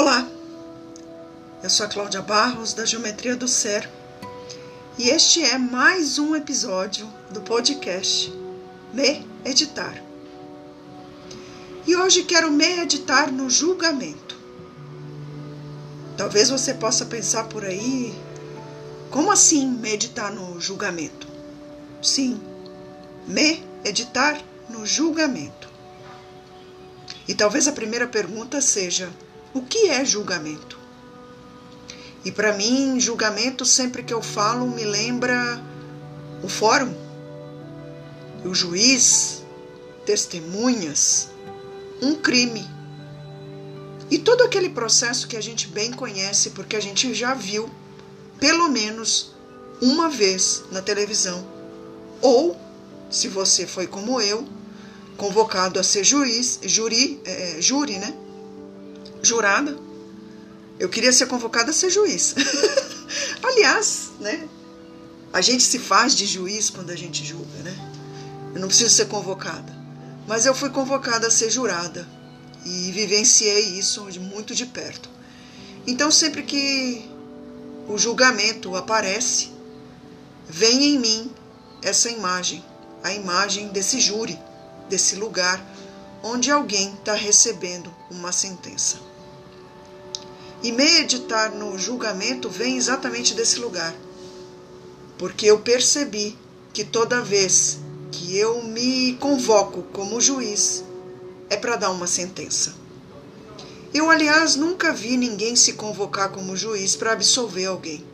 Olá, eu sou a Cláudia Barros da Geometria do Ser e este é mais um episódio do podcast Me Editar. E hoje quero me editar no julgamento. Talvez você possa pensar por aí, como assim meditar no julgamento? Sim, me editar no julgamento. E talvez a primeira pergunta seja: o que é julgamento? E para mim, julgamento, sempre que eu falo, me lembra o fórum, o juiz, testemunhas, um crime. E todo aquele processo que a gente bem conhece, porque a gente já viu, pelo menos uma vez na televisão. Ou, se você foi como eu, convocado a ser juiz, juri, é, júri, né? Jurada. Eu queria ser convocada a ser juiz. Aliás, né? A gente se faz de juiz quando a gente julga, né? Eu não preciso ser convocada. Mas eu fui convocada a ser jurada e vivenciei isso muito de perto. Então, sempre que o julgamento aparece, vem em mim essa imagem, a imagem desse júri, desse lugar onde alguém está recebendo uma sentença. E meditar no julgamento vem exatamente desse lugar. Porque eu percebi que toda vez que eu me convoco como juiz, é para dar uma sentença. Eu, aliás, nunca vi ninguém se convocar como juiz para absolver alguém.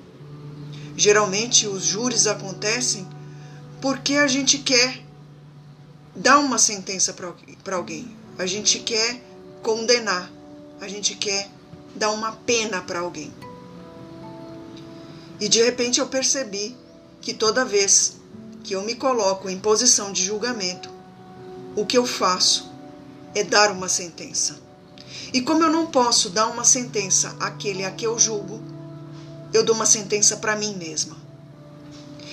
Geralmente os júris acontecem porque a gente quer dar uma sentença para alguém, a gente quer condenar, a gente quer dar uma pena para alguém. E de repente eu percebi que toda vez que eu me coloco em posição de julgamento, o que eu faço é dar uma sentença. E como eu não posso dar uma sentença àquele a que eu julgo, eu dou uma sentença para mim mesma.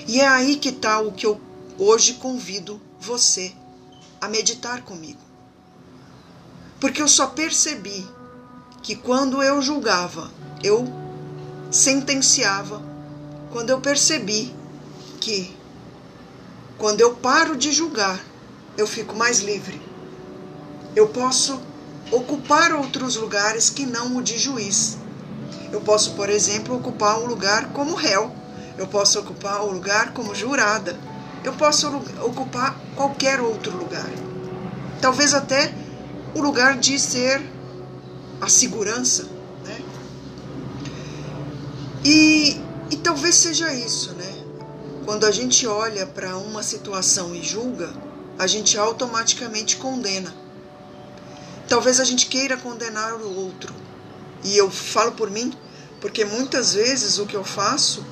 E é aí que está o que eu hoje convido você a meditar comigo. Porque eu só percebi que quando eu julgava, eu sentenciava, quando eu percebi que quando eu paro de julgar, eu fico mais livre. Eu posso ocupar outros lugares que não o de juiz. Eu posso, por exemplo, ocupar um lugar como réu. Eu posso ocupar um lugar como jurada. Eu posso ocupar qualquer outro lugar. Talvez até o lugar de ser a segurança, né? E, e talvez seja isso, né? Quando a gente olha para uma situação e julga, a gente automaticamente condena. Talvez a gente queira condenar o outro. E eu falo por mim, porque muitas vezes o que eu faço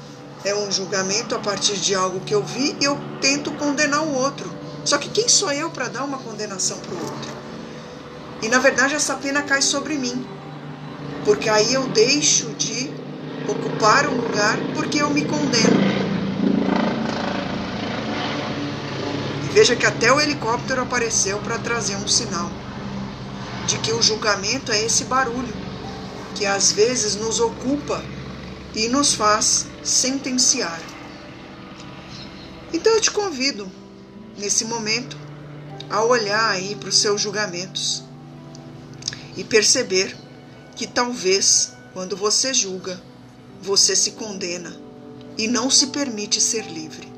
é um julgamento a partir de algo que eu vi e eu tento condenar o outro. Só que quem sou eu para dar uma condenação para o outro? E na verdade essa pena cai sobre mim, porque aí eu deixo de ocupar um lugar porque eu me condeno. E veja que até o helicóptero apareceu para trazer um sinal de que o julgamento é esse barulho que às vezes nos ocupa e nos faz sentenciar. Então eu te convido, nesse momento, a olhar aí para os seus julgamentos e perceber que talvez, quando você julga, você se condena e não se permite ser livre.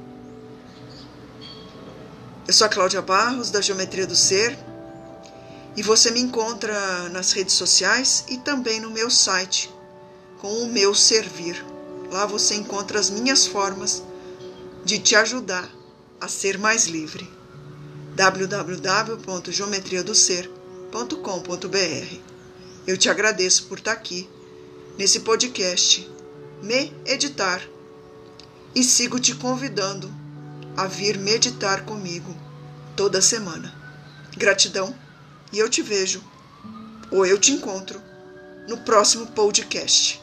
Eu sou a Cláudia Barros, da Geometria do Ser, e você me encontra nas redes sociais e também no meu site, com o meu servir. Lá você encontra as minhas formas de te ajudar a ser mais livre. www.geometriadoser.com.br Eu te agradeço por estar aqui nesse podcast Me Editar e sigo te convidando a vir meditar comigo toda semana. Gratidão e eu te vejo ou eu te encontro no próximo podcast.